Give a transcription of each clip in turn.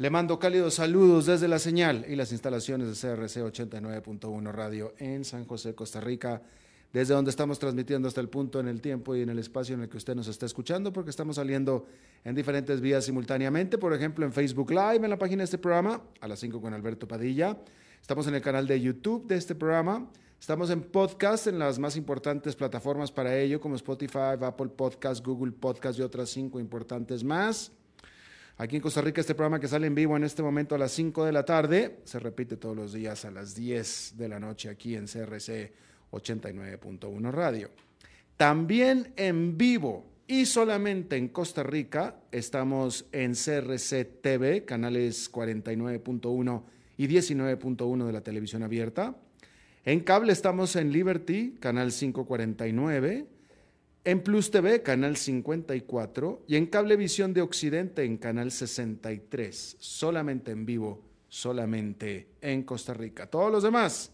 Le mando cálidos saludos desde la señal y las instalaciones de CRC 89.1 Radio en San José, Costa Rica, desde donde estamos transmitiendo hasta el punto en el tiempo y en el espacio en el que usted nos está escuchando, porque estamos saliendo en diferentes vías simultáneamente, por ejemplo en Facebook Live, en la página de este programa, a las 5 con Alberto Padilla. Estamos en el canal de YouTube de este programa. Estamos en podcast en las más importantes plataformas para ello, como Spotify, Apple Podcast, Google Podcast y otras cinco importantes más. Aquí en Costa Rica este programa que sale en vivo en este momento a las 5 de la tarde se repite todos los días a las 10 de la noche aquí en CRC 89.1 Radio. También en vivo y solamente en Costa Rica estamos en CRC TV, canales 49.1 y 19.1 de la televisión abierta. En cable estamos en Liberty, canal 549 en Plus TV, canal 54, y en Cablevisión de Occidente, en canal 63, solamente en vivo, solamente en Costa Rica. Todos los demás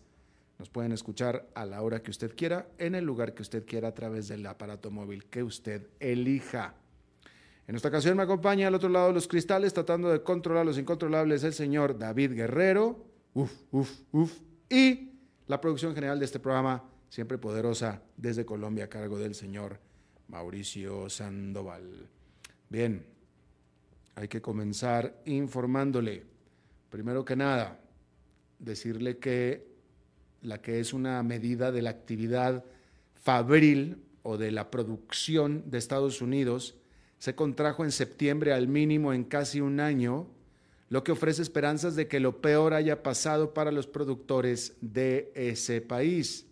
nos pueden escuchar a la hora que usted quiera, en el lugar que usted quiera, a través del aparato móvil que usted elija. En esta ocasión me acompaña al otro lado de los cristales, tratando de controlar los incontrolables, el señor David Guerrero, uf, uf, uf, y la producción general de este programa, siempre poderosa desde Colombia a cargo del señor Mauricio Sandoval. Bien, hay que comenzar informándole. Primero que nada, decirle que la que es una medida de la actividad fabril o de la producción de Estados Unidos se contrajo en septiembre al mínimo en casi un año, lo que ofrece esperanzas de que lo peor haya pasado para los productores de ese país.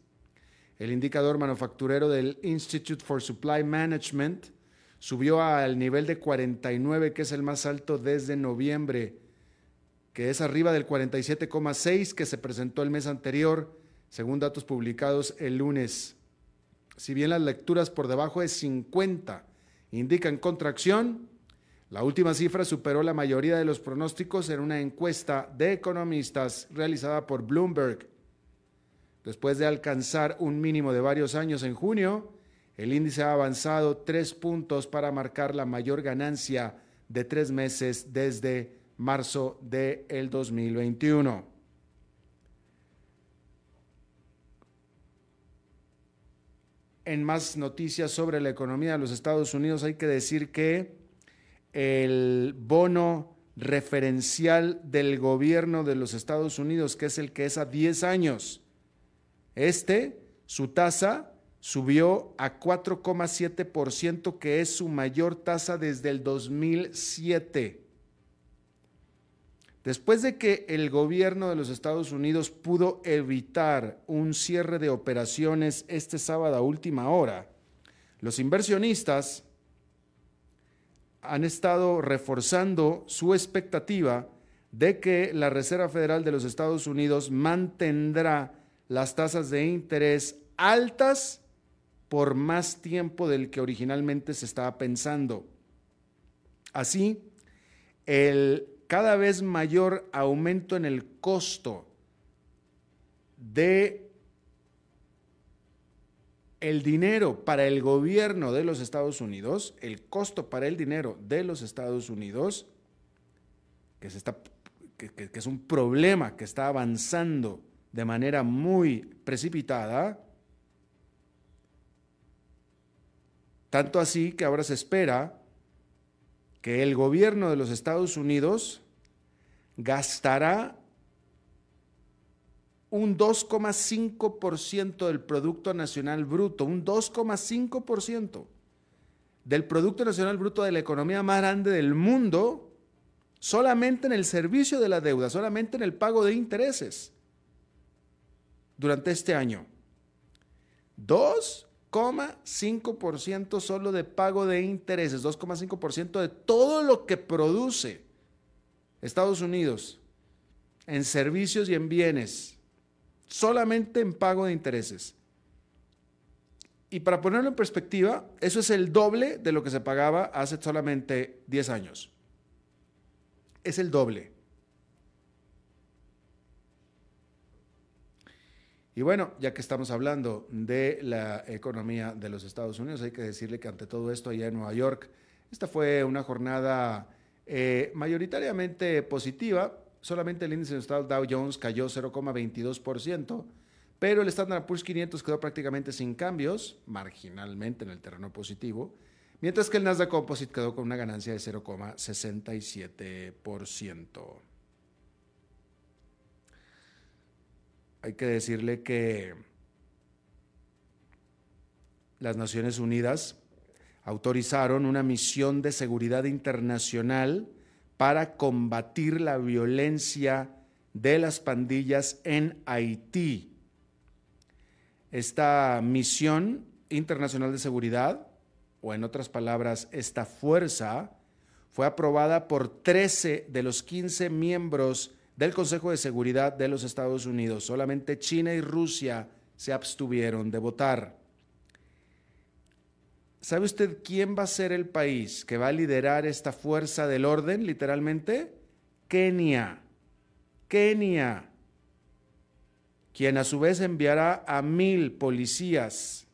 El indicador manufacturero del Institute for Supply Management subió al nivel de 49, que es el más alto desde noviembre, que es arriba del 47,6 que se presentó el mes anterior, según datos publicados el lunes. Si bien las lecturas por debajo de 50 indican contracción, la última cifra superó la mayoría de los pronósticos en una encuesta de economistas realizada por Bloomberg. Después de alcanzar un mínimo de varios años en junio, el índice ha avanzado tres puntos para marcar la mayor ganancia de tres meses desde marzo del de 2021. En más noticias sobre la economía de los Estados Unidos hay que decir que el bono referencial del gobierno de los Estados Unidos, que es el que es a 10 años, este, su tasa subió a 4,7%, que es su mayor tasa desde el 2007. Después de que el gobierno de los Estados Unidos pudo evitar un cierre de operaciones este sábado a última hora, los inversionistas han estado reforzando su expectativa de que la Reserva Federal de los Estados Unidos mantendrá las tasas de interés altas por más tiempo del que originalmente se estaba pensando. Así, el cada vez mayor aumento en el costo de el dinero para el gobierno de los Estados Unidos, el costo para el dinero de los Estados Unidos, que, está, que es un problema que está avanzando de manera muy precipitada, tanto así que ahora se espera que el gobierno de los Estados Unidos gastará un 2,5% del Producto Nacional Bruto, un 2,5% del Producto Nacional Bruto de la economía más grande del mundo, solamente en el servicio de la deuda, solamente en el pago de intereses durante este año. 2,5% solo de pago de intereses, 2,5% de todo lo que produce Estados Unidos en servicios y en bienes solamente en pago de intereses. Y para ponerlo en perspectiva, eso es el doble de lo que se pagaba hace solamente 10 años. Es el doble. Y bueno, ya que estamos hablando de la economía de los Estados Unidos, hay que decirle que ante todo esto allá en Nueva York, esta fue una jornada eh, mayoritariamente positiva, solamente el índice industrial Dow Jones cayó 0,22%, pero el Standard Poor's 500 quedó prácticamente sin cambios, marginalmente en el terreno positivo, mientras que el Nasdaq Composite quedó con una ganancia de 0,67%. Hay que decirle que las Naciones Unidas autorizaron una misión de seguridad internacional para combatir la violencia de las pandillas en Haití. Esta misión internacional de seguridad, o en otras palabras, esta fuerza, fue aprobada por 13 de los 15 miembros del Consejo de Seguridad de los Estados Unidos. Solamente China y Rusia se abstuvieron de votar. ¿Sabe usted quién va a ser el país que va a liderar esta fuerza del orden, literalmente? Kenia. Kenia. Quien a su vez enviará a mil policías.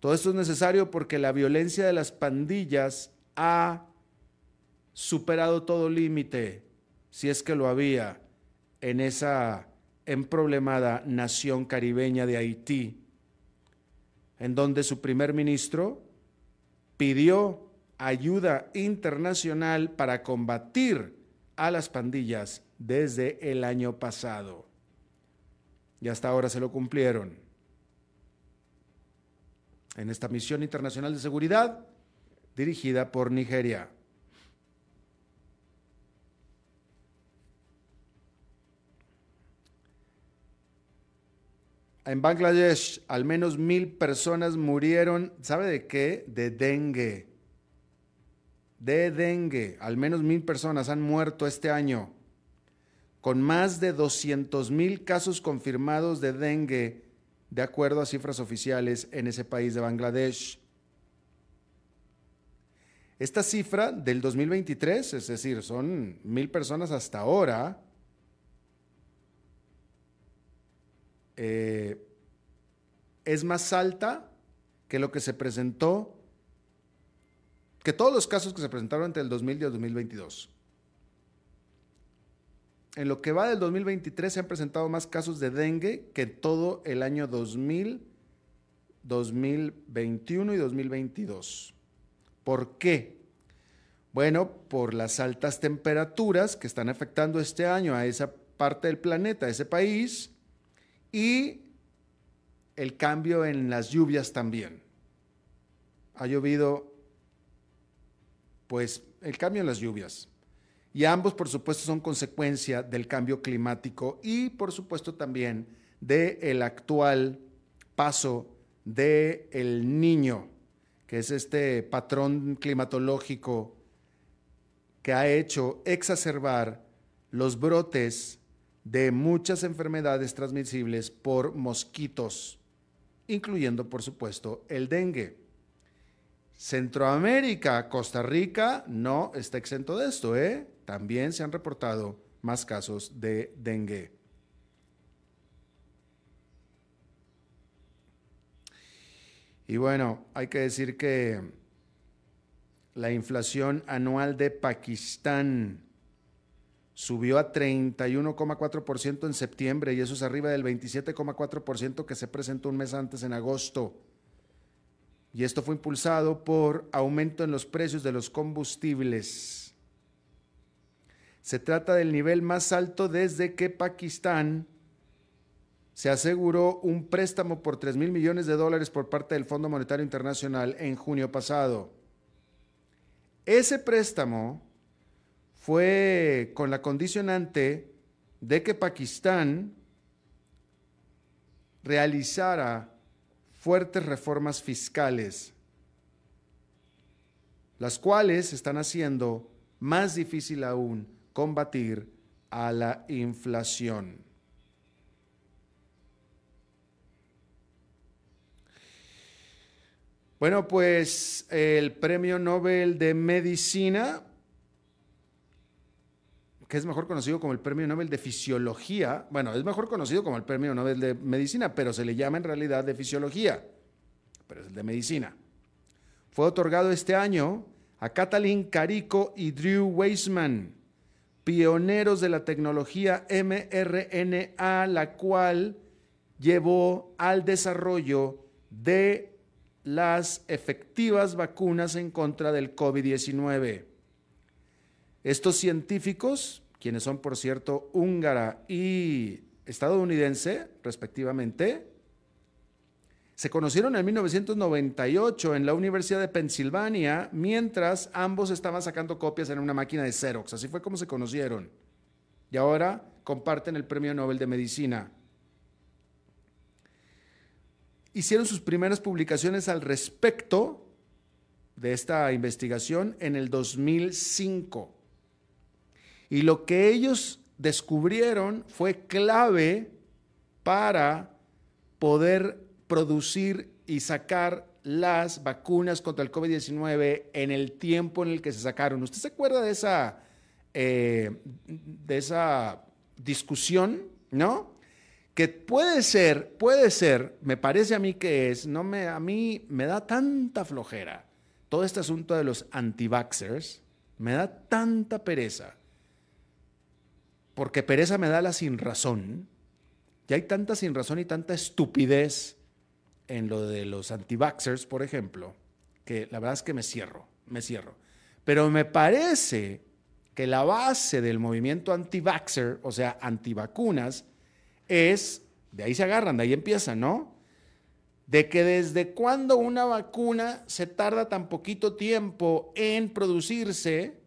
Todo esto es necesario porque la violencia de las pandillas ha superado todo límite, si es que lo había, en esa emproblemada nación caribeña de Haití en donde su primer ministro pidió ayuda internacional para combatir a las pandillas desde el año pasado. Y hasta ahora se lo cumplieron. En esta misión internacional de seguridad dirigida por Nigeria. En Bangladesh, al menos mil personas murieron, ¿sabe de qué? De dengue. De dengue. Al menos mil personas han muerto este año, con más de 200 mil casos confirmados de dengue, de acuerdo a cifras oficiales en ese país de Bangladesh. Esta cifra del 2023, es decir, son mil personas hasta ahora, Eh, es más alta que lo que se presentó, que todos los casos que se presentaron entre el 2000 y el 2022. En lo que va del 2023 se han presentado más casos de dengue que todo el año 2000, 2021 y 2022. ¿Por qué? Bueno, por las altas temperaturas que están afectando este año a esa parte del planeta, a ese país, y el cambio en las lluvias también. Ha llovido, pues, el cambio en las lluvias. Y ambos, por supuesto, son consecuencia del cambio climático y, por supuesto, también del el actual paso del el niño, que es este patrón climatológico que ha hecho exacerbar los brotes de muchas enfermedades transmisibles por mosquitos, incluyendo por supuesto el dengue. Centroamérica, Costa Rica no está exento de esto, ¿eh? También se han reportado más casos de dengue. Y bueno, hay que decir que la inflación anual de Pakistán subió a 31,4% en septiembre y eso es arriba del 27,4% que se presentó un mes antes en agosto. Y esto fue impulsado por aumento en los precios de los combustibles. Se trata del nivel más alto desde que Pakistán se aseguró un préstamo por 3 mil millones de dólares por parte del Fondo Monetario Internacional en junio pasado. Ese préstamo fue con la condicionante de que Pakistán realizara fuertes reformas fiscales, las cuales están haciendo más difícil aún combatir a la inflación. Bueno, pues el Premio Nobel de Medicina que es mejor conocido como el Premio Nobel de Fisiología. Bueno, es mejor conocido como el Premio Nobel de Medicina, pero se le llama en realidad de Fisiología, pero es el de Medicina. Fue otorgado este año a Katalin Carico y Drew Weissman, pioneros de la tecnología mRNA, la cual llevó al desarrollo de las efectivas vacunas en contra del COVID-19. Estos científicos quienes son, por cierto, húngara y estadounidense, respectivamente, se conocieron en 1998 en la Universidad de Pensilvania, mientras ambos estaban sacando copias en una máquina de Xerox. Así fue como se conocieron. Y ahora comparten el Premio Nobel de Medicina. Hicieron sus primeras publicaciones al respecto de esta investigación en el 2005. Y lo que ellos descubrieron fue clave para poder producir y sacar las vacunas contra el COVID-19 en el tiempo en el que se sacaron. ¿Usted se acuerda de esa, eh, de esa discusión, no? Que puede ser, puede ser, me parece a mí que es, no me, a mí me da tanta flojera todo este asunto de los anti-vaxxers, me da tanta pereza porque pereza me da la sin razón. Y hay tanta sin razón y tanta estupidez en lo de los anti-vaxxers, por ejemplo, que la verdad es que me cierro, me cierro. Pero me parece que la base del movimiento anti-vaxxer, o sea, antivacunas, es, de ahí se agarran, de ahí empiezan, ¿no? De que desde cuando una vacuna se tarda tan poquito tiempo en producirse,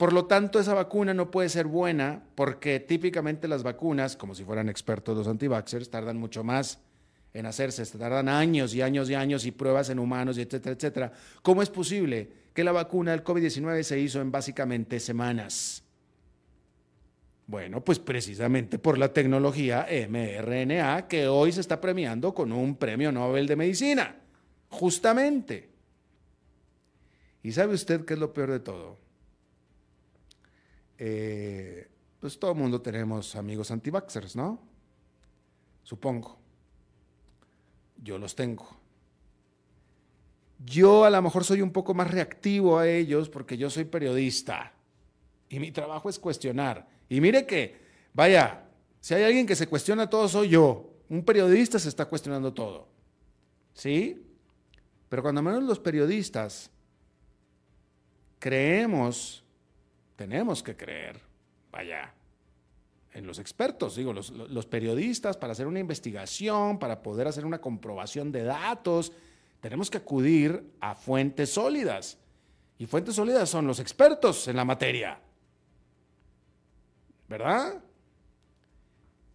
por lo tanto, esa vacuna no puede ser buena porque típicamente las vacunas, como si fueran expertos los antivaxxers, tardan mucho más en hacerse, tardan años y años y años y pruebas en humanos, y etcétera, etcétera. ¿Cómo es posible que la vacuna del COVID-19 se hizo en básicamente semanas? Bueno, pues precisamente por la tecnología mRNA que hoy se está premiando con un premio Nobel de Medicina, justamente. ¿Y sabe usted qué es lo peor de todo? Eh, pues todo el mundo tenemos amigos anti-vaxxers, ¿no? Supongo. Yo los tengo. Yo a lo mejor soy un poco más reactivo a ellos porque yo soy periodista y mi trabajo es cuestionar. Y mire que, vaya, si hay alguien que se cuestiona todo, soy yo. Un periodista se está cuestionando todo. ¿Sí? Pero cuando menos los periodistas creemos tenemos que creer, vaya, en los expertos, digo, los, periodistas para hacer una investigación, para poder hacer una comprobación de datos, tenemos que acudir a fuentes sólidas. Y fuentes sólidas son los expertos en la materia. ¿Verdad?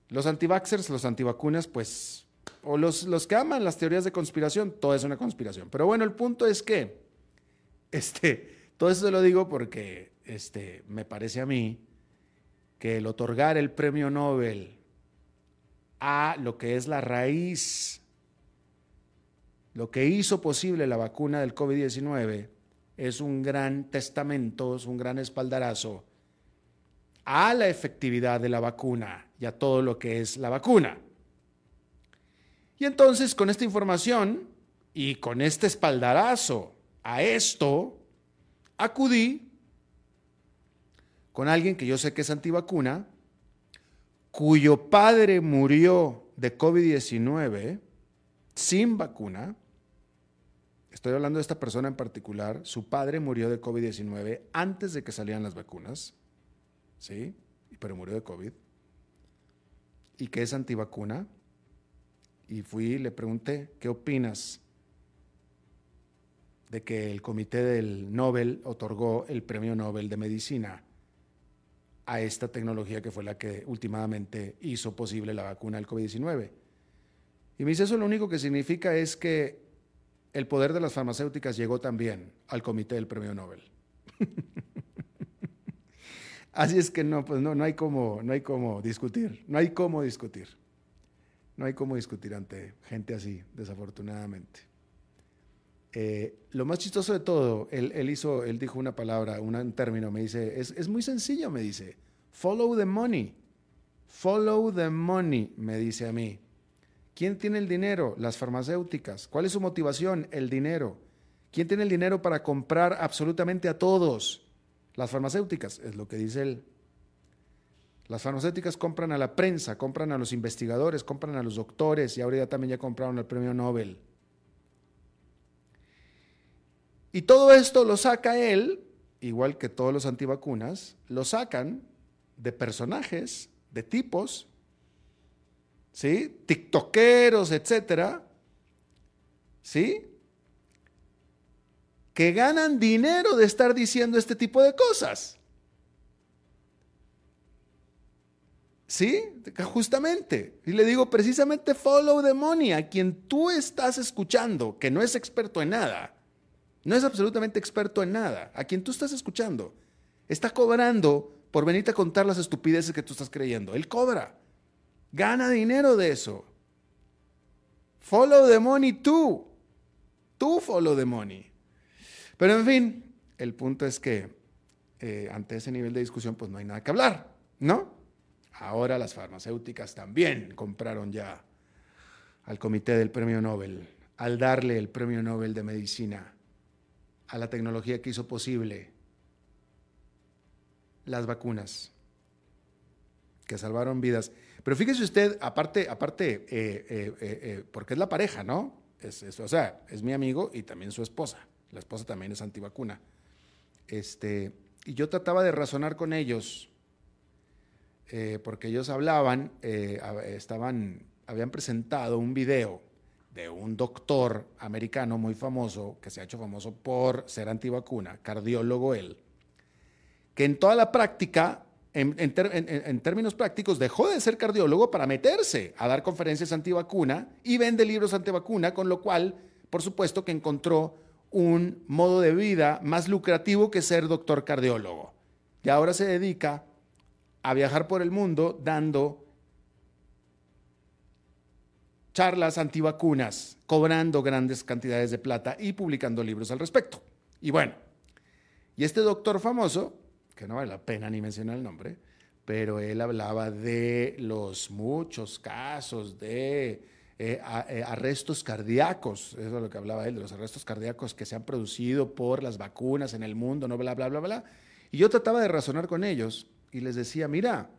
Los antivaxers, los antivacunas, pues, o los, los que aman las teorías de conspiración, todo es una conspiración. Pero bueno, el punto es que, este, todo eso se lo digo porque este, me parece a mí que el otorgar el premio Nobel a lo que es la raíz, lo que hizo posible la vacuna del COVID-19, es un gran testamento, es un gran espaldarazo a la efectividad de la vacuna y a todo lo que es la vacuna. Y entonces con esta información y con este espaldarazo a esto, acudí con alguien que yo sé que es antivacuna, cuyo padre murió de COVID-19 sin vacuna. Estoy hablando de esta persona en particular. Su padre murió de COVID-19 antes de que salieran las vacunas. ¿Sí? Pero murió de COVID. Y que es antivacuna. Y fui y le pregunté, ¿qué opinas de que el comité del Nobel otorgó el premio Nobel de Medicina a esta tecnología que fue la que últimamente hizo posible la vacuna del COVID-19. Y me dice, eso lo único que significa es que el poder de las farmacéuticas llegó también al comité del premio Nobel. Así es que no, pues no, no hay cómo, no hay discutir, no hay cómo discutir. No hay cómo discutir ante gente así, desafortunadamente. Eh, lo más chistoso de todo, él, hizo, él dijo una palabra, un término, me dice, es, es muy sencillo, me dice, follow the money, follow the money, me dice a mí. ¿Quién tiene el dinero? Las farmacéuticas. ¿Cuál es su motivación? El dinero. ¿Quién tiene el dinero para comprar absolutamente a todos? Las farmacéuticas, es lo que dice él. Las farmacéuticas compran a la prensa, compran a los investigadores, compran a los doctores y ahora ya también ya compraron el premio Nobel. Y todo esto lo saca él, igual que todos los antivacunas, lo sacan de personajes, de tipos, ¿sí? TikTokeros, etcétera, ¿sí? Que ganan dinero de estar diciendo este tipo de cosas. ¿Sí? Justamente. Y le digo precisamente follow the money a quien tú estás escuchando, que no es experto en nada no es absolutamente experto en nada. A quien tú estás escuchando está cobrando por venirte a contar las estupideces que tú estás creyendo. Él cobra. Gana dinero de eso. Follow the money tú. Tú follow the money. Pero en fin, el punto es que eh, ante ese nivel de discusión pues no hay nada que hablar, ¿no? Ahora las farmacéuticas también compraron ya al comité del premio Nobel, al darle el premio Nobel de Medicina a la tecnología que hizo posible las vacunas, que salvaron vidas. Pero fíjese usted, aparte, aparte, eh, eh, eh, porque es la pareja, ¿no? Es, o sea, es mi amigo y también su esposa. La esposa también es antivacuna. Este, y yo trataba de razonar con ellos, porque ellos hablaban, estaban, habían presentado un video de un doctor americano muy famoso, que se ha hecho famoso por ser antivacuna, cardiólogo él, que en toda la práctica, en, términos prácticos, dejó de ser cardiólogo para meterse a dar conferencias antivacuna y vende libros antivacuna, con lo cual, por supuesto, que encontró un modo de vida más lucrativo que ser doctor cardiólogo. Y ahora se dedica a viajar por el mundo dando charlas antivacunas, cobrando grandes cantidades de plata y publicando libros al respecto. Y bueno, y este doctor famoso, que no vale la pena ni mencionar el nombre, pero él hablaba de los muchos casos de eh, eh, arrestos cardíacos, eso es lo que hablaba él, de los arrestos cardíacos que se han producido por las vacunas en el mundo, no bla, bla, bla, bla. Y yo trataba de razonar con ellos y les decía, mira,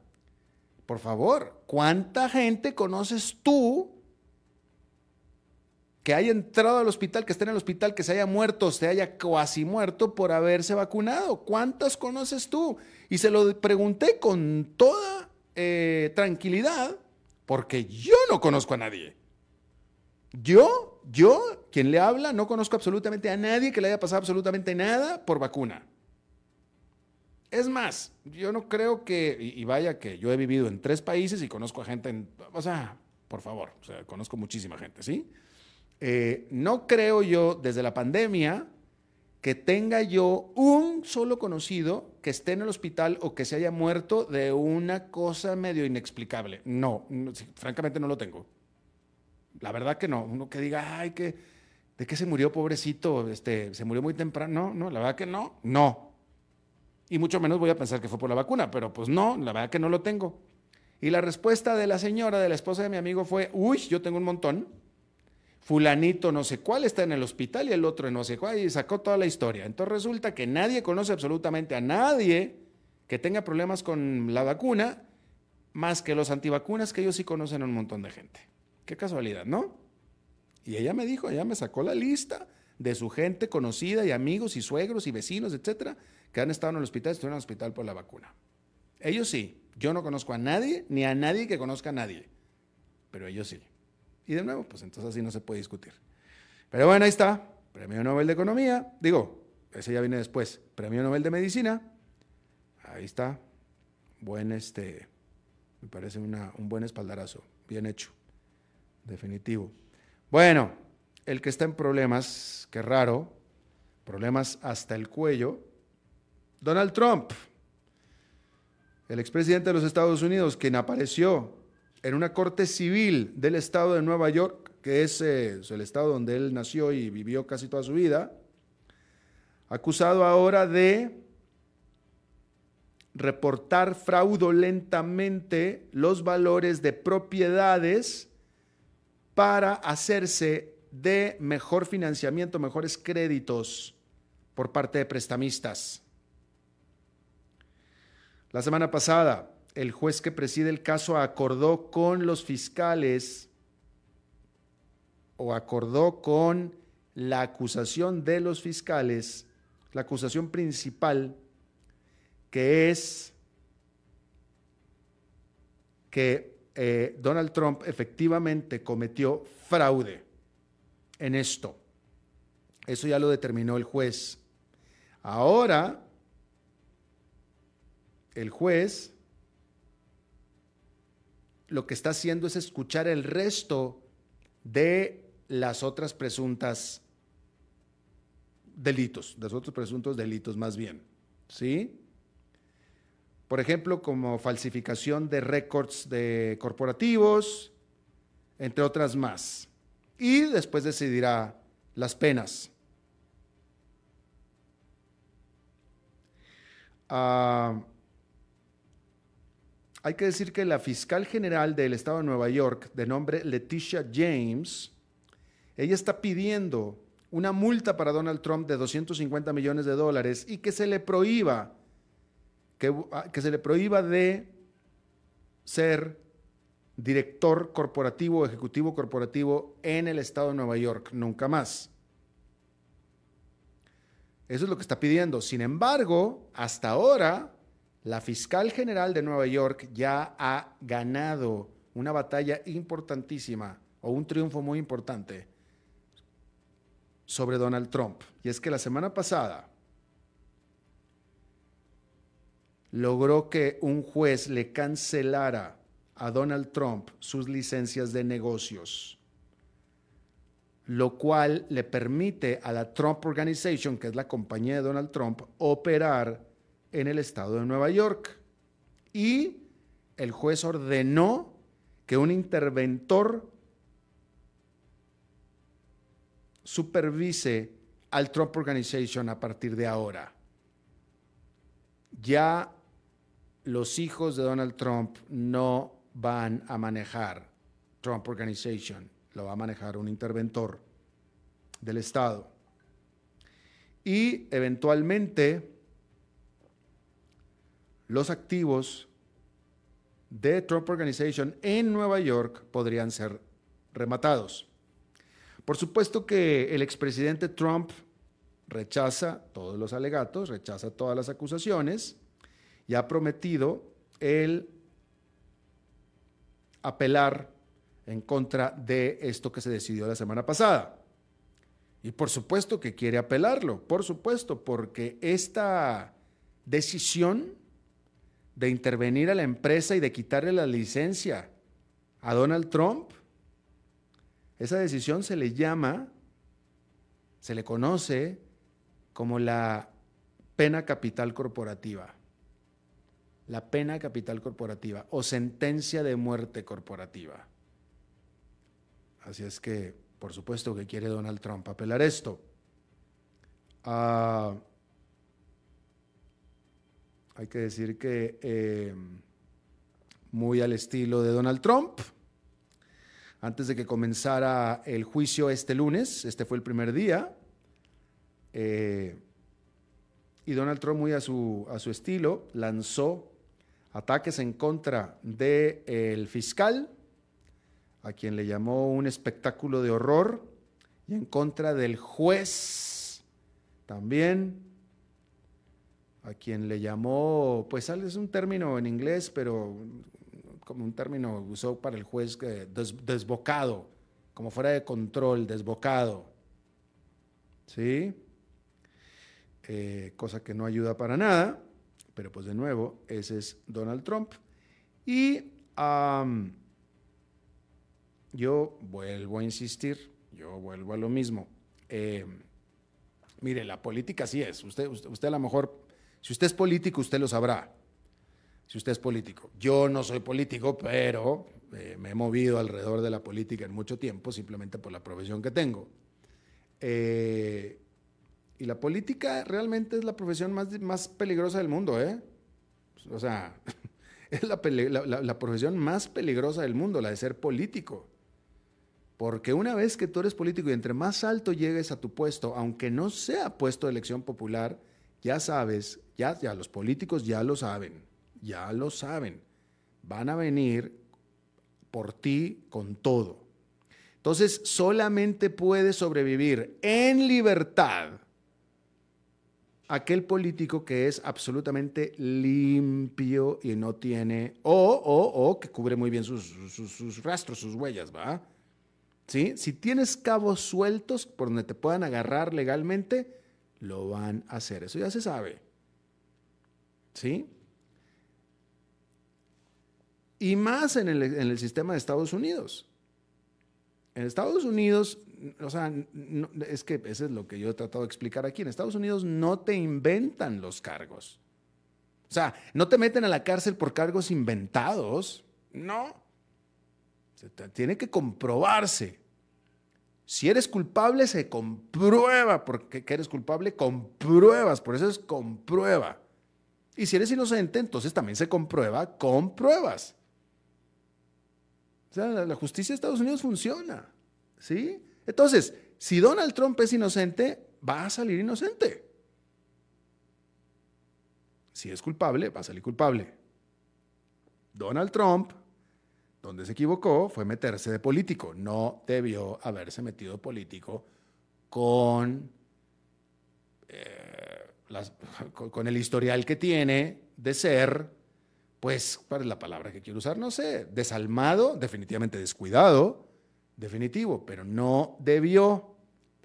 por favor, ¿cuánta gente conoces tú que haya entrado al hospital, que esté en el hospital, que se haya muerto, se haya cuasi muerto por haberse vacunado. ¿Cuántas conoces tú? Y se lo pregunté con toda eh, tranquilidad, porque yo no conozco a nadie. Yo, yo, quien le habla, no conozco absolutamente a nadie que le haya pasado absolutamente nada por vacuna. Es más, yo no creo que, y, vaya que yo he vivido en tres países y conozco a gente en, o sea, por favor, conozco muchísima gente, ¿sí? Eh, no creo yo desde la pandemia que tenga yo un solo conocido que esté en el hospital o que se haya muerto de una cosa medio inexplicable. No, francamente no lo tengo. La verdad que no. Uno que diga, ay, que, ¿de qué se murió, pobrecito? Este, ¿Se murió muy temprano? No, no, la verdad que no. No. Y mucho menos voy a pensar que fue por la vacuna, pero pues no, la verdad que no lo tengo. Y la respuesta de la señora, de la esposa de mi amigo, fue, uy, yo tengo un montón fulanito no sé cuál está en el hospital y el otro no sé cuál, y sacó toda la historia. Entonces resulta que nadie conoce absolutamente a nadie que tenga problemas con la vacuna, más que los antivacunas, que ellos sí conocen a un montón de gente. Qué casualidad, ¿no? Y ella me dijo, ella me sacó la lista de su gente conocida y amigos y suegros y vecinos, etcétera, que han estado en el hospital, estuvieron en el hospital por la vacuna. Ellos sí. Yo no conozco a nadie, ni a nadie que conozca a nadie. Pero ellos sí. Y de nuevo, pues entonces así no se puede discutir. Pero bueno, ahí está. Premio Nobel de Economía. Digo, ese ya viene después. Premio Nobel de Medicina. Ahí está. Buen este. Me parece un buen espaldarazo. Bien hecho. Definitivo. Bueno, el que está en problemas, qué raro, problemas hasta el cuello, Donald Trump el expresidente de los Estados Unidos, quien apareció en una corte civil del estado de Nueva York, que es, eh, el estado donde él nació y vivió casi toda su vida, acusado ahora de reportar fraudulentamente los valores de propiedades para hacerse de mejor financiamiento, mejores créditos por parte de prestamistas. La semana pasada, el juez que preside el caso acordó con los fiscales o acordó con la acusación de los fiscales, la acusación principal, que es que eh, Donald Trump efectivamente cometió fraude en esto. Eso ya lo determinó el juez. Ahora el juez lo que está haciendo es escuchar el resto de las otras presuntas delitos, de los otros presuntos delitos más bien, ¿sí? Por ejemplo, como falsificación de récords de corporativos, entre otras más. Y después decidirá las penas. Ah, hay que decir que la fiscal general del estado de Nueva York, de nombre Leticia James, ella está pidiendo una multa para Donald Trump de 250 millones de dólares y que se le prohíba, que, ah, que se le prohíba de ser director corporativo ejecutivo corporativo en el estado de Nueva York, nunca más. Eso es lo que está pidiendo. Sin embargo, hasta ahora, la fiscal general de Nueva York ya ha ganado una batalla importantísima o un triunfo muy importante sobre Donald Trump. Y es que la semana pasada logró que un juez le cancelara a Donald Trump sus licencias de negocios, lo cual le permite a la Trump Organization, que es la compañía de Donald Trump, operar en el estado de Nueva York. Y el juez ordenó que un interventor supervise al Trump Organization a partir de ahora. Ya los hijos de Donald Trump no van a manejar Trump Organization, lo va a manejar un interventor del Estado. Y eventualmente los activos de Trump Organization en Nueva York podrían ser rematados. Por supuesto que el expresidente Trump rechaza todos los alegatos, rechaza todas las acusaciones y ha prometido el apelar en contra de esto que se decidió la semana pasada. Y por supuesto que quiere apelarlo, por supuesto, porque esta decisión de intervenir a la empresa y de quitarle la licencia a Donald Trump, esa decisión se le llama, se le conoce como la pena capital corporativa. La pena capital corporativa o sentencia de muerte corporativa. Así es que, por supuesto que quiere Donald Trump apelar esto. Ah, hay que decir que eh, muy al estilo de Donald Trump. Antes de que comenzara el juicio este lunes, este fue el primer día, eh, y Donald Trump, muy a su, a su estilo, lanzó ataques en contra del fiscal, a quien le llamó un espectáculo de horror, y en contra del juez también, a quien le llamó, pues es un término en inglés, pero como un término usó para el juez desbocado, como fuera de control, desbocado. ¿Sí? Eh, cosa que no ayuda para nada, pero pues de nuevo, ese es Donald Trump. Y yo vuelvo a insistir, yo vuelvo a lo mismo. Eh, mire, la política sí es. Usted, usted, a lo mejor, si usted es político, usted lo sabrá. Si usted es político. Yo no soy político, pero eh, me he movido alrededor de la política en mucho tiempo, simplemente por la profesión que tengo. Eh, y la política realmente es la profesión más, peligrosa del mundo, ¿eh? O sea, es la profesión más peligrosa del mundo, la de ser político. Porque una vez que tú eres político y entre más alto llegues a tu puesto, aunque no sea puesto de elección popular, ya sabes, ya, ya los políticos ya lo saben, ya lo saben. Van a venir por ti con todo. Entonces, solamente puede sobrevivir en libertad aquel político que es absolutamente limpio y no tiene, o, o, o que cubre muy bien sus, sus rastros, sus huellas, ¿va? ¿Sí? Si tienes cabos sueltos por donde te puedan agarrar legalmente, lo van a hacer. Eso ya se sabe. ¿Sí? Y más en el, sistema de Estados Unidos. En Estados Unidos, o sea, es que eso es lo que yo he tratado de explicar aquí. En Estados Unidos no te inventan los cargos. O sea, no te meten a la cárcel por cargos inventados. No. Tiene que comprobarse. Si eres culpable, se comprueba porque eres culpable con pruebas, por eso es comprueba. Y si eres inocente, entonces también se comprueba con pruebas. O sea, la justicia de Estados Unidos funciona. ¿Sí? Entonces, si Donald Trump es inocente, va a salir inocente. Si es culpable, va a salir culpable. Donald Trump donde se equivocó fue meterse de político. No debió haberse metido político con, eh, con, el historial que tiene de ser, pues, ¿cuál es la palabra que quiero usar? No sé, desalmado, definitivamente descuidado, definitivo, pero no debió.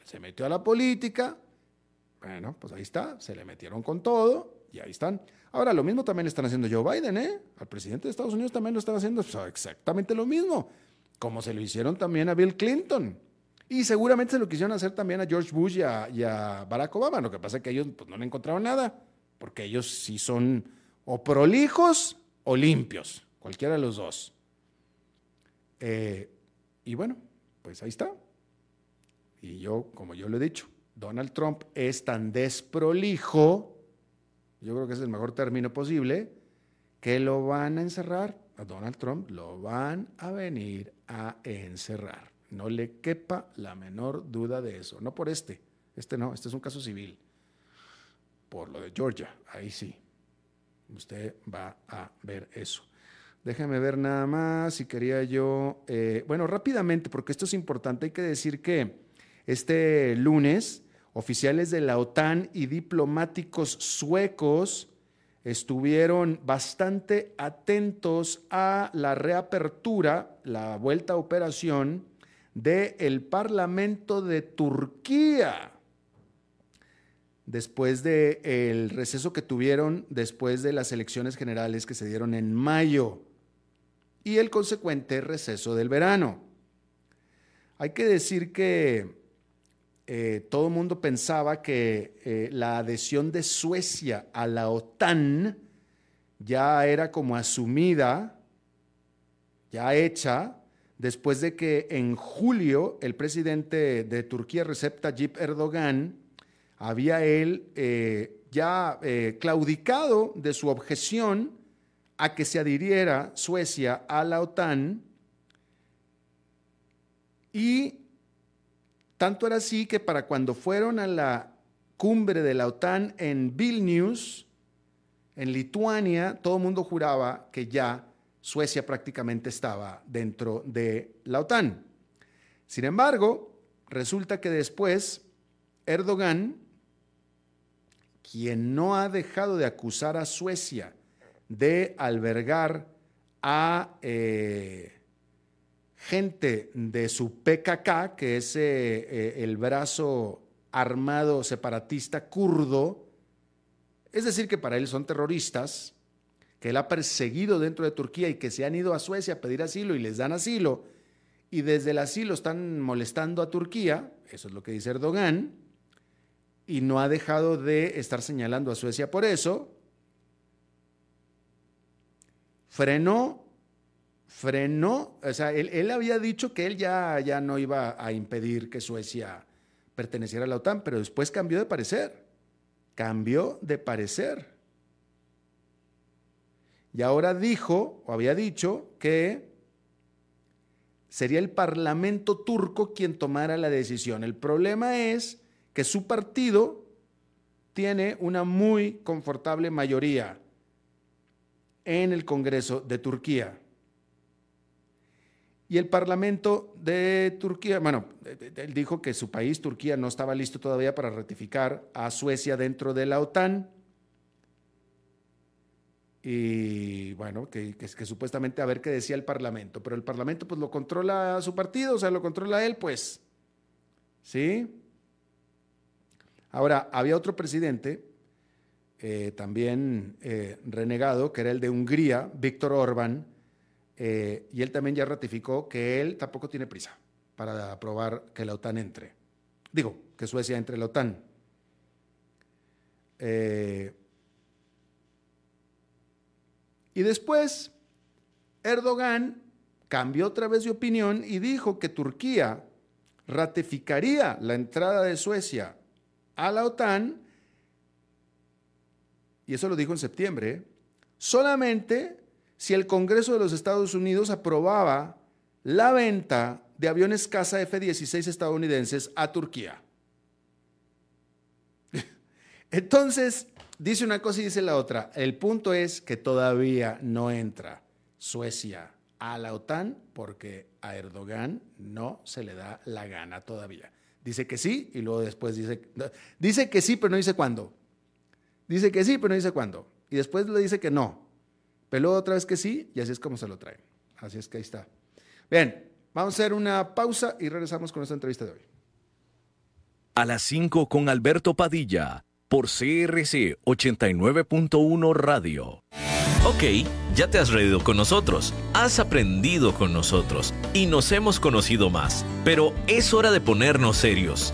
Se metió a la política, bueno, pues ahí está, se le metieron con todo y ahí están. Ahora, lo mismo también están haciendo Joe Biden, ¿eh? Al presidente de Estados Unidos también lo están haciendo exactamente lo mismo, como se lo hicieron también a Bill Clinton. Y seguramente se lo quisieron hacer también a George Bush y a, Barack Obama. Lo que pasa es que ellos pues, no le encontraron nada, porque ellos sí son o prolijos o limpios, cualquiera de los dos. Eh, y bueno, pues ahí está. Y yo, como yo lo he dicho, Donald Trump es tan desprolijo yo creo que es el mejor término posible, que lo van a encerrar, a Donald Trump lo van a venir a encerrar. No le quepa la menor duda de eso. No por este, este no, este es un caso civil. Por lo de Georgia, ahí sí. Usted va a ver eso. Déjeme ver nada más si quería yo, eh, bueno, rápidamente, porque esto es importante, hay que decir que este lunes Oficiales de la OTAN y diplomáticos suecos estuvieron bastante atentos a la reapertura, la vuelta a operación del Parlamento de Turquía después del receso que tuvieron después de las elecciones generales que se dieron en mayo y el consecuente receso del verano. Hay que decir que eh, todo el mundo pensaba que eh, la adhesión de Suecia a la OTAN ya era como asumida, ya hecha, después de que en julio el presidente de Turquía, Recep Tayyip Erdogan, había él eh, ya claudicado de su objeción a que se adhiriera Suecia a la OTAN y tanto era así que para cuando fueron a la cumbre de la OTAN en Vilnius, en Lituania, todo el mundo juraba que ya Suecia prácticamente estaba dentro de la OTAN. Sin embargo, resulta que después Erdogan, quien no ha dejado de acusar a Suecia de albergar a eh, gente de su PKK, que es eh, eh, el brazo armado separatista kurdo, es decir, que para él son terroristas, que él ha perseguido dentro de Turquía y que se han ido a Suecia a pedir asilo y les dan asilo, y desde el asilo están molestando a Turquía, eso es lo que dice Erdogan, y no ha dejado de estar señalando a Suecia por eso, frenó, frenó, o sea, él, había dicho que él ya, ya no iba a impedir que Suecia perteneciera a la OTAN, pero después cambió de parecer, cambió de parecer. Y ahora dijo, o había dicho, que sería el Parlamento turco quien tomara la decisión. El problema es que su partido tiene una muy confortable mayoría en el Congreso de Turquía. Y el Parlamento de Turquía, bueno, él dijo que su país, Turquía, no estaba listo todavía para ratificar a Suecia dentro de la OTAN. Y bueno, que, supuestamente a ver qué decía el Parlamento, pero el Parlamento pues lo controla su partido, o sea, lo controla él, pues. ¿Sí? Ahora, había otro presidente, eh, también eh, renegado, que era el de Hungría, Víctor Orbán, eh, y él también ya ratificó que él tampoco tiene prisa para aprobar que la OTAN entre. Digo, que Suecia entre en la OTAN. Eh, y después, Erdogan cambió otra vez de opinión y dijo que Turquía ratificaría la entrada de Suecia a la OTAN, y eso lo dijo en septiembre, solamente si el Congreso de los Estados Unidos aprobaba la venta de aviones caza F-16 estadounidenses a Turquía. Entonces, dice una cosa y dice la otra. El punto es que todavía no entra Suecia a la OTAN porque a Erdogan no se le da la gana todavía. Dice que sí y luego después dice, dice que sí, pero no dice cuándo. Dice que sí, pero no dice cuándo. Y después le dice que no. Pero otra vez que sí, y así es como se lo traen. Así es que ahí está. Bien, vamos a hacer una pausa y regresamos con nuestra entrevista de hoy. A las 5 con Alberto Padilla, por CRC 89.1 Radio. Ok, ya te has reído con nosotros, has aprendido con nosotros y nos hemos conocido más, pero es hora de ponernos serios.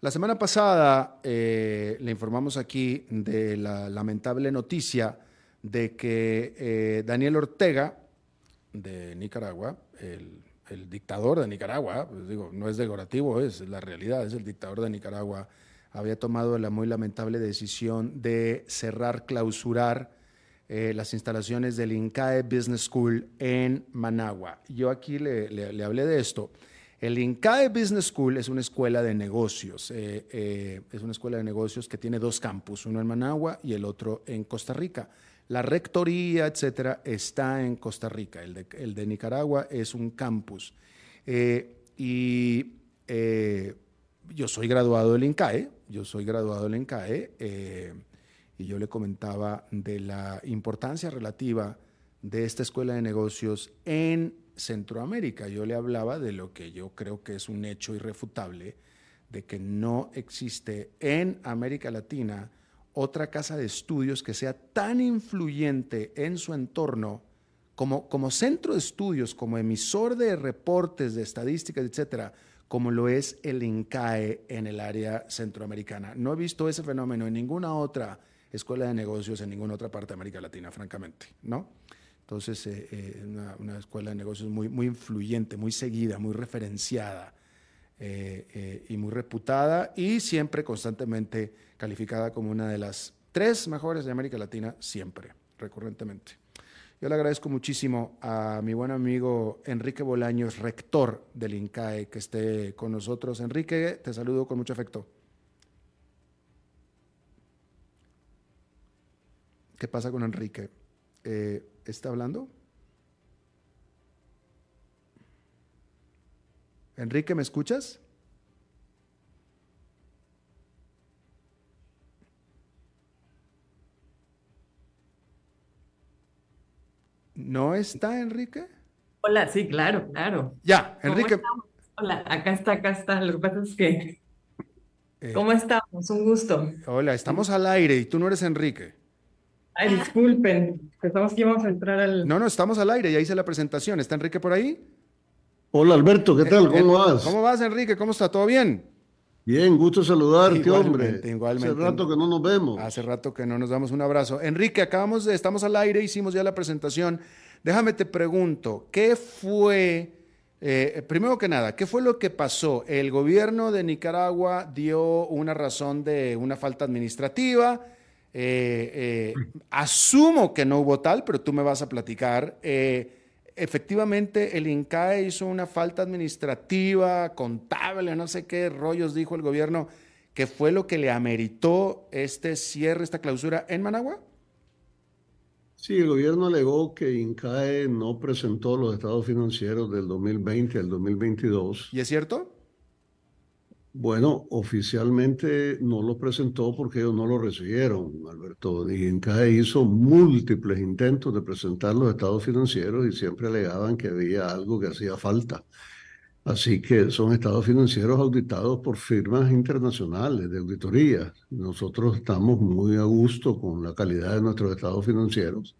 La semana pasada eh, le informamos aquí de la lamentable noticia de que eh, Daniel Ortega, de Nicaragua, el, dictador de Nicaragua, pues digo, no es decorativo, es la realidad, es el dictador de Nicaragua, había tomado la muy lamentable decisión de cerrar, clausurar eh, las instalaciones del INCAE Business School en Managua. Yo aquí le, hablé de esto. El INCAE Business School es una escuela de negocios. Eh, eh, es una escuela de negocios que tiene dos campus, uno en Managua y el otro en Costa Rica. La rectoría, etcétera, está en Costa Rica. El de, el de Nicaragua es un campus. y yo soy graduado del INCAE, yo soy graduado del INCAE y yo le comentaba de la importancia relativa de esta escuela de negocios en Centroamérica. Yo le hablaba de lo que yo creo que es un hecho irrefutable, de que no existe en América Latina otra casa de estudios que sea tan influyente en su entorno como, como centro de estudios, como emisor de reportes, de estadísticas, etcétera, como lo es el INCAE en el área centroamericana. No he visto ese fenómeno en ninguna otra escuela de negocios en ninguna otra parte de América Latina, francamente, ¿no? Entonces, eh, eh, una, escuela de negocios muy, muy influyente, muy seguida, muy referenciada eh, y muy reputada y siempre constantemente calificada como una de las tres mejores de América Latina, siempre, recurrentemente. Yo le agradezco muchísimo a mi buen amigo Enrique Bolaños, rector del INCAE, que esté con nosotros. Enrique, te saludo con mucho afecto. ¿Qué pasa con Enrique? ¿Está hablando? Enrique, ¿me escuchas? ¿No está Enrique? Hola, sí, claro, claro. Ya, Enrique. Hola, acá está, acá está. Lo que pasa es que. Eh, ¿Cómo estamos? Un gusto. Hola, estamos al aire y tú no eres Enrique. Ay, disculpen, pensamos que íbamos a entrar al... No, no, estamos al aire, ya hice la presentación. ¿Está Enrique por ahí? Hola Alberto, ¿qué tal? ¿Cómo vas? ¿Cómo vas, Enrique? ¿Cómo está? ¿Todo bien? Bien, gusto saludarte, hombre. Igualmente. Hace rato que no nos vemos. Hace rato que no nos damos un abrazo. Enrique, acabamos de, estamos al aire, hicimos ya la presentación. Déjame te pregunto, ¿qué fue, eh, primero que nada, qué fue lo que pasó? El gobierno de Nicaragua dio una razón de una falta administrativa, eh, eh, asumo que no hubo tal, pero tú me vas a platicar. Eh, efectivamente, el INCAE hizo una falta administrativa, contable, no sé qué rollos dijo el gobierno, que fue lo que le ameritó este cierre, esta clausura en Managua. Sí, el gobierno alegó que INCAE no presentó los estados financieros del 2020 al 2022. ¿Y es cierto? Bueno, oficialmente no lo presentó porque ellos no lo recibieron, Alberto. Y INCAE hizo múltiples intentos de presentar los estados financieros y siempre alegaban que había algo que hacía falta. Así que son estados financieros auditados por firmas internacionales de auditoría. Nosotros estamos muy a gusto con la calidad de nuestros estados financieros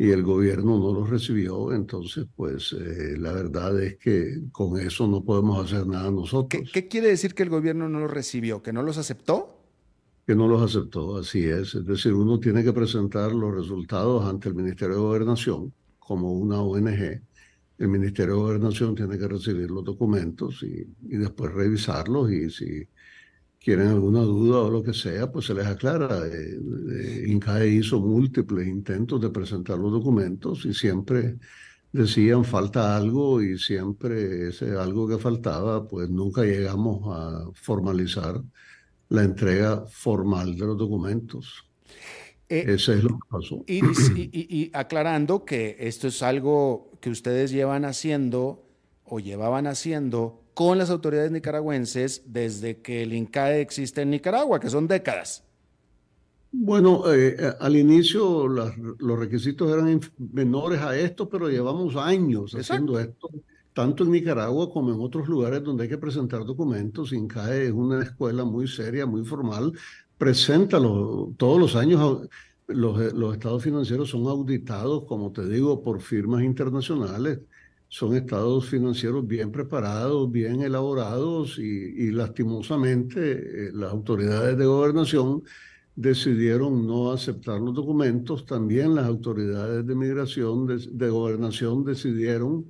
y el gobierno no los recibió, entonces pues eh, la verdad es que con eso no podemos hacer nada nosotros. ¿Qué, quiere decir que el gobierno no los recibió? ¿Que no los aceptó? Que no los aceptó, así es. Es decir, uno tiene que presentar los resultados ante el Ministerio de Gobernación como una ONG. El Ministerio de Gobernación tiene que recibir los documentos y, y después revisarlos y si quieren alguna duda o lo que sea, pues se les aclara. Eh, eh, INCAE hizo múltiples intentos de presentar los documentos y siempre decían falta algo y siempre ese algo que faltaba, pues nunca llegamos a formalizar la entrega formal de los documentos. Eh, Ese es lo que pasó. y, aclarando que esto es algo que ustedes llevan haciendo o llevaban haciendo con las autoridades nicaragüenses desde que el INCAE existe en Nicaragua, que son décadas. Bueno, eh, eh, al inicio los requisitos eran menores a esto, pero llevamos años haciendo esto, tanto en Nicaragua como en otros lugares donde hay que presentar documentos. INCAE es una escuela muy seria, muy formal, presenta todos los años. Los, los estados financieros son auditados, como te digo, por firmas internacionales son estados financieros bien preparados, bien elaborados y, lastimosamente eh, las autoridades de gobernación decidieron no aceptar los documentos. También las autoridades de migración, de, gobernación decidieron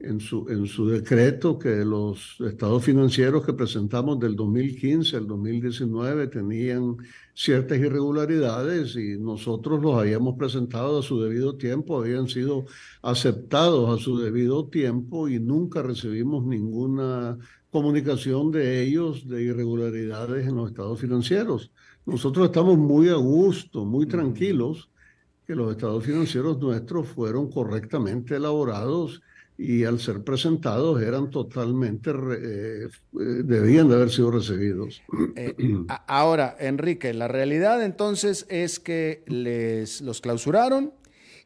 en su, en su decreto que los estados financieros que presentamos del 2015 al 2019 tenían ciertas irregularidades y nosotros los habíamos presentado a su debido tiempo, habían sido aceptados a su debido tiempo y nunca recibimos ninguna comunicación de ellos de irregularidades en los estados financieros. Nosotros estamos muy a gusto, muy tranquilos que los estados financieros nuestros fueron correctamente elaborados y al ser presentados eran totalmente, eh, debían de haber sido recibidos. Eh, ahora, Enrique, la realidad entonces es que les los clausuraron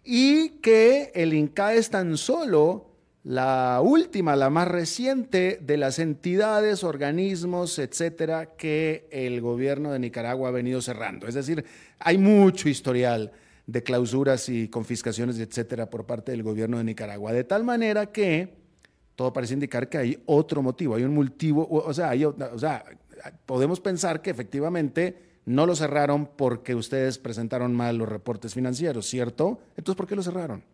y que el INCA es tan solo la última, la más reciente de las entidades, organismos, etcétera, que el gobierno de Nicaragua ha venido cerrando. Es decir, hay mucho historial de clausuras y confiscaciones, etcétera, por parte del gobierno de Nicaragua. De tal manera que todo parece indicar que hay otro motivo, hay un motivo, o sea, o sea, podemos pensar que efectivamente no lo cerraron porque ustedes presentaron mal los reportes financieros, ¿cierto? Entonces, ¿por qué lo cerraron?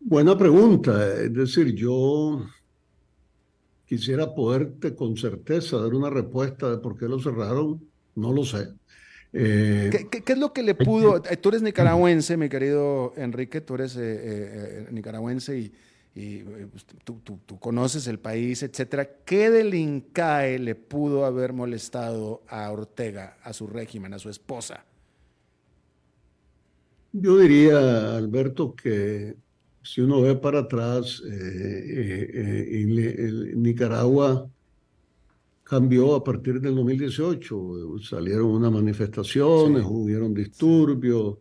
Buena pregunta. Es decir, yo quisiera poderte con certeza dar una respuesta de por qué lo cerraron. No lo sé. Eh, ¿Qué, es lo que le pudo? Eh, tú eres nicaragüense, mi querido Enrique, tú eres eh, nicaragüense y, pues, tú, conoces el país, etcétera. ¿Qué del INCAE le pudo haber molestado a Ortega, a su régimen, a su esposa? Yo diría, Alberto, que si uno ve para atrás, Nicaragua cambió a partir del 2018. Salieron unas manifestaciones, hubieron disturbios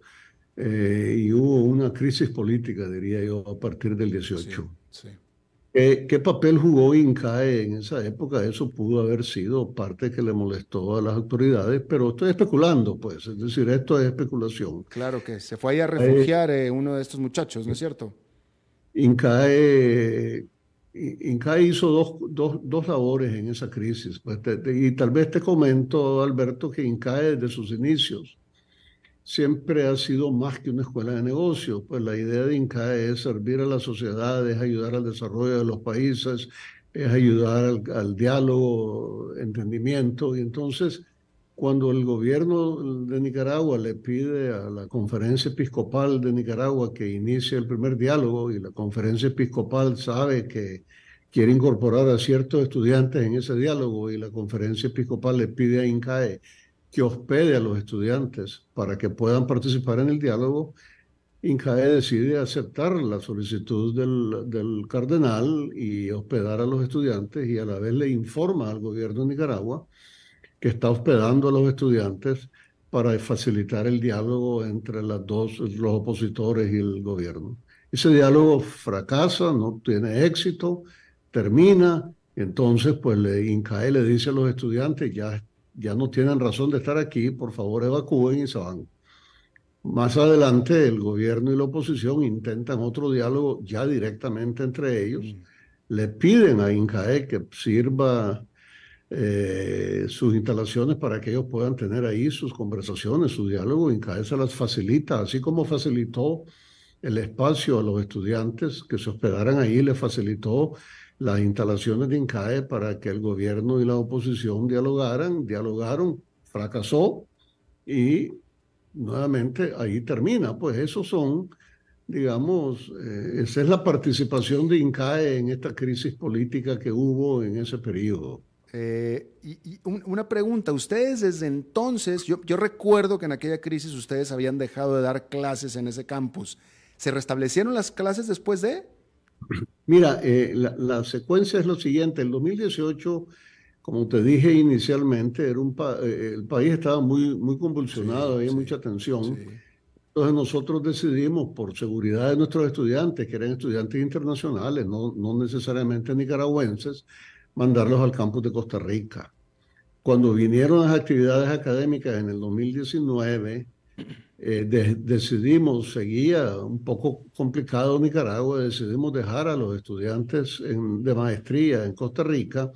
eh, y hubo una crisis política, diría yo, a partir del 18. ¿Qué, papel jugó INCAE en esa época? Eso pudo haber sido parte que le molestó a las autoridades, pero estoy especulando, pues, es decir, esto es especulación. Claro que se fue ahí a refugiar eh, uno de estos muchachos, ¿no es cierto? INCAE Inca hizo dos, dos, dos, labores en esa crisis. Pues, y tal vez te comento, Alberto, que INCAE desde sus inicios siempre ha sido más que una escuela de negocios. Pues la idea de INCAE es servir a la sociedad, es ayudar al desarrollo de los países, es ayudar al diálogo, entendimiento. Y entonces, cuando el gobierno de Nicaragua le pide a la conferencia episcopal de Nicaragua que inicie el primer diálogo y la conferencia episcopal sabe que quiere incorporar a ciertos estudiantes en ese diálogo y la conferencia episcopal le pide a INCAE que hospede a los estudiantes para que puedan participar en el diálogo, INCAE decide aceptar la solicitud del, del cardenal y hospedar a los estudiantes y a la vez le informa al gobierno de Nicaragua que está hospedando a los estudiantes para facilitar el diálogo entre las dos, los opositores y el gobierno. Ese diálogo fracasa, no tiene éxito, termina, entonces pues le, INCAE le dice a los estudiantes, ya, ya no tienen razón de estar aquí, por favor evacúen y se van. Más adelante el gobierno y la oposición intentan otro diálogo ya directamente entre ellos, mm. le piden a INCAE que sirva eh, sus instalaciones para que ellos puedan tener ahí sus conversaciones, su diálogo. INCAE se las facilita, así como facilitó el espacio a los estudiantes que se hospedaran ahí, le facilitó las instalaciones de INCAE para que el gobierno y la oposición dialogaran, dialogaron, fracasó y nuevamente ahí termina. Pues esos son, digamos, eh, esa es la participación de INCAE en esta crisis política que hubo en ese periodo. Eh, y, una pregunta, ustedes desde entonces, yo, yo, recuerdo que en aquella crisis ustedes habían dejado de dar clases en ese campus. ¿Se restablecieron las clases después de? Mira, eh, la, secuencia es lo siguiente. El 2018, como te dije inicialmente, era un eh, el país estaba muy, muy convulsionado, había mucha tensión. Entonces nosotros decidimos, por seguridad de nuestros estudiantes, que eran estudiantes internacionales, no, no necesariamente nicaragüenses, mandarlos al campus de Costa Rica. Cuando vinieron las actividades académicas en el 2019, eh, decidimos, seguía un poco complicado Nicaragua, decidimos dejar a los estudiantes de maestría en Costa Rica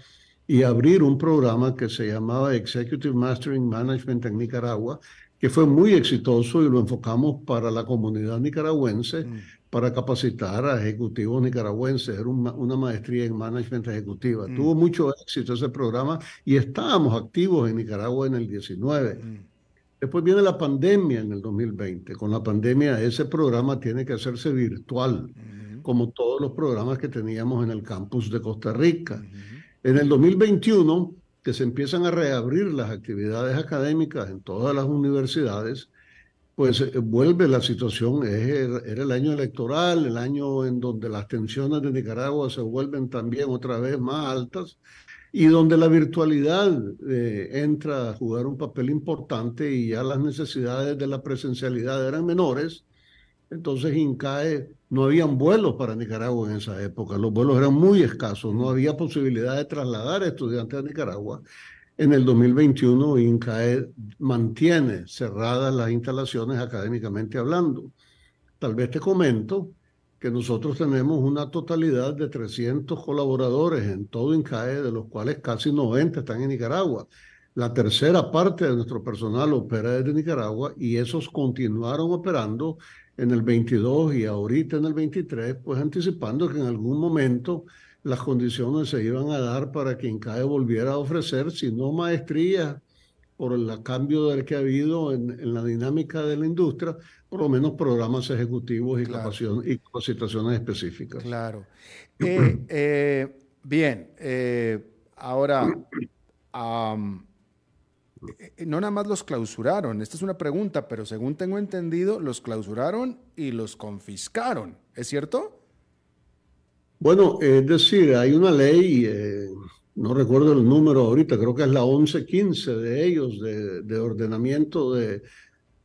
y abrir un programa que se llamaba Executive Mastering Management en Nicaragua, que fue muy exitoso y lo enfocamos para la comunidad nicaragüense, mm. Para capacitar a ejecutivos nicaragüenses. Era una, maestría en management ejecutiva. Mm. Tuvo mucho éxito ese programa y estábamos activos en Nicaragua en el 19. Mm. Después viene la pandemia en el 2020. Con la pandemia ese programa tiene que hacerse virtual, mm. como todos los programas que teníamos en el campus de Costa Rica. En el 2021, que se empiezan a reabrir las actividades académicas en todas las universidades, pues eh, vuelve la situación, era el año electoral, el año en donde las tensiones de Nicaragua se vuelven también otra vez más altas y donde la virtualidad eh, entra a jugar un papel importante y ya las necesidades de la presencialidad eran menores. Entonces INCAE no habían vuelos para Nicaragua en esa época, los vuelos eran muy escasos, no había posibilidad de trasladar estudiantes a Nicaragua en el 2021, INCAE mantiene cerradas las instalaciones académicamente hablando. Tal vez te comento que nosotros tenemos una totalidad de 300 colaboradores en todo INCAE, de los cuales casi 90 están en Nicaragua. La tercera parte de nuestro personal opera desde Nicaragua y esos continuaron operando en el 22 y ahorita en el 23, pues anticipando que en algún momento las condiciones se iban a dar para que INCAE volviera a ofrecer, si no maestría, por el cambio del que ha habido en, la dinámica de la industria, por lo menos programas ejecutivos y, y capacitaciones específicas. Claro. Eh, eh, bien, eh, ahora, no nada más los clausuraron, esta es una pregunta, pero según tengo entendido, los clausuraron y los confiscaron, ¿es cierto? Bueno, es decir, hay una ley, eh, no recuerdo el número ahorita, creo que es la 1115 de ellos, de, ordenamiento de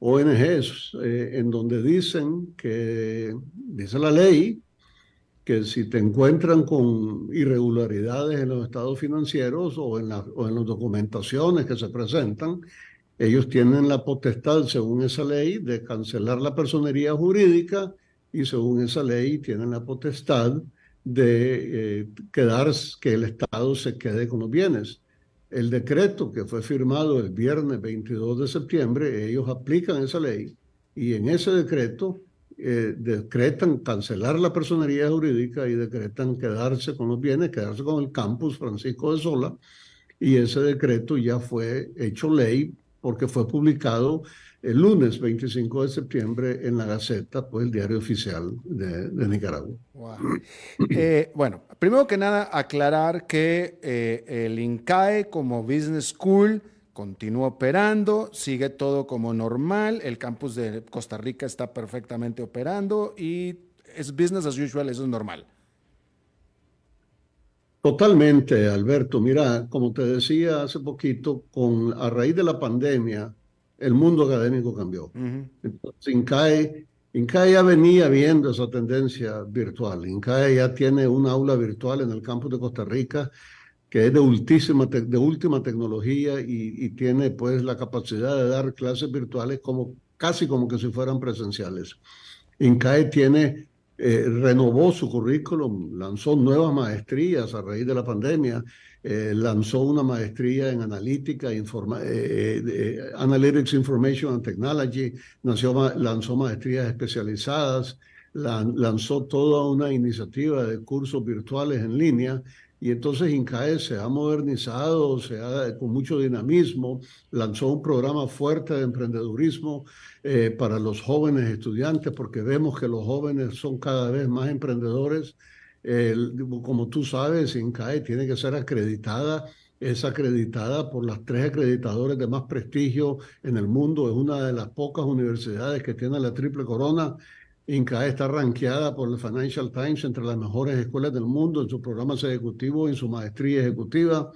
ONGs, eh, en donde dicen que, dice la ley, que si te encuentran con irregularidades en los estados financieros o en, o en las documentaciones que se presentan, ellos tienen la potestad, según esa ley, de cancelar la personería jurídica y según esa ley tienen la potestad de eh, quedar, que el Estado se quede con los bienes. El decreto que fue firmado el viernes 22 de septiembre, ellos aplican esa ley y en ese decreto eh, decretan cancelar la personería jurídica y decretan quedarse con los bienes, quedarse con el campus Francisco de Sola y ese decreto ya fue hecho ley porque fue publicado el lunes 25 de septiembre en la Gaceta, pues el diario oficial de, Nicaragua. Eh, bueno, primero que nada, aclarar que eh, el INCAE como Business School continúa operando, sigue todo como normal, el campus de Costa Rica está perfectamente operando y es business as usual, eso es normal. Totalmente, Alberto. Mira, como te decía hace poquito, con a raíz de la pandemia, el mundo académico cambió. Entonces, INCAE, INCAE ya venía viendo esa tendencia virtual. INCAE ya tiene un aula virtual en el campus de Costa Rica que es de, ultísima de última tecnología y, tiene pues la capacidad de dar clases virtuales como casi como que si fueran presenciales. INCAE tiene eh, renovó su currículum, lanzó nuevas maestrías a raíz de la pandemia, eh, lanzó una maestría en analítica, informa, eh, Analytics Information and Technology, lanzó maestrías especializadas, lanzó toda una iniciativa de cursos virtuales en línea y entonces INCAE se ha modernizado, se ha, con mucho dinamismo, lanzó un programa fuerte de emprendedurismo eh, para los jóvenes estudiantes, porque vemos que los jóvenes son cada vez más emprendedores. Como tú sabes, INCAE tiene que ser acreditada es acreditada por las tres acreditadores de más prestigio en el mundo. Es una de las pocas universidades que tiene la triple corona INCAE está rankeada por el Financial Times entre las mejores escuelas del mundo en sus programas ejecutivos, en su maestría ejecutiva.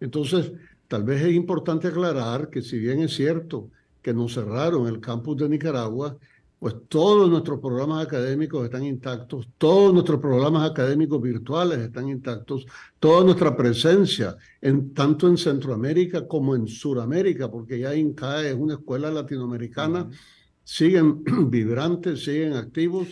Entonces, tal vez es importante aclarar que si bien es cierto que nos cerraron el campus de Nicaragua, pues todos nuestros programas académicos están intactos, todos nuestros programas académicos virtuales están intactos, toda nuestra presencia, en, tanto en Centroamérica como en Sudamérica, porque ya INCAE es una escuela latinoamericana siguen vibrantes, siguen activos,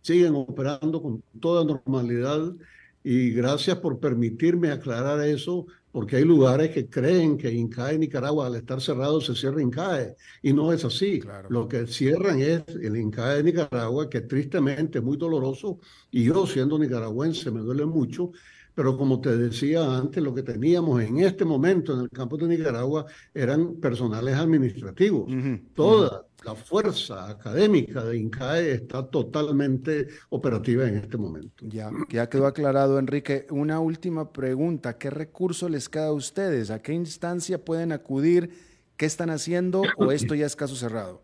siguen operando con toda normalidad Y gracias por permitirme aclarar eso, porque hay lugares que creen que INCAE Nicaragua al estar cerrado se cierra INCAE y no es así. Lo que cierran es el INCAE de Nicaragua, que tristemente es muy doloroso y yo siendo nicaragüense me duele mucho, pero como te decía antes, lo que teníamos en este momento en el campo de Nicaragua eran personales administrativos. Toda la fuerza académica de INCAE está totalmente operativa en este momento. Ya, ya quedó aclarado, Enrique. Una última pregunta. ¿Qué recurso les queda a ustedes? ¿A qué instancia pueden acudir? ¿Qué están haciendo? ¿O esto ya es caso cerrado?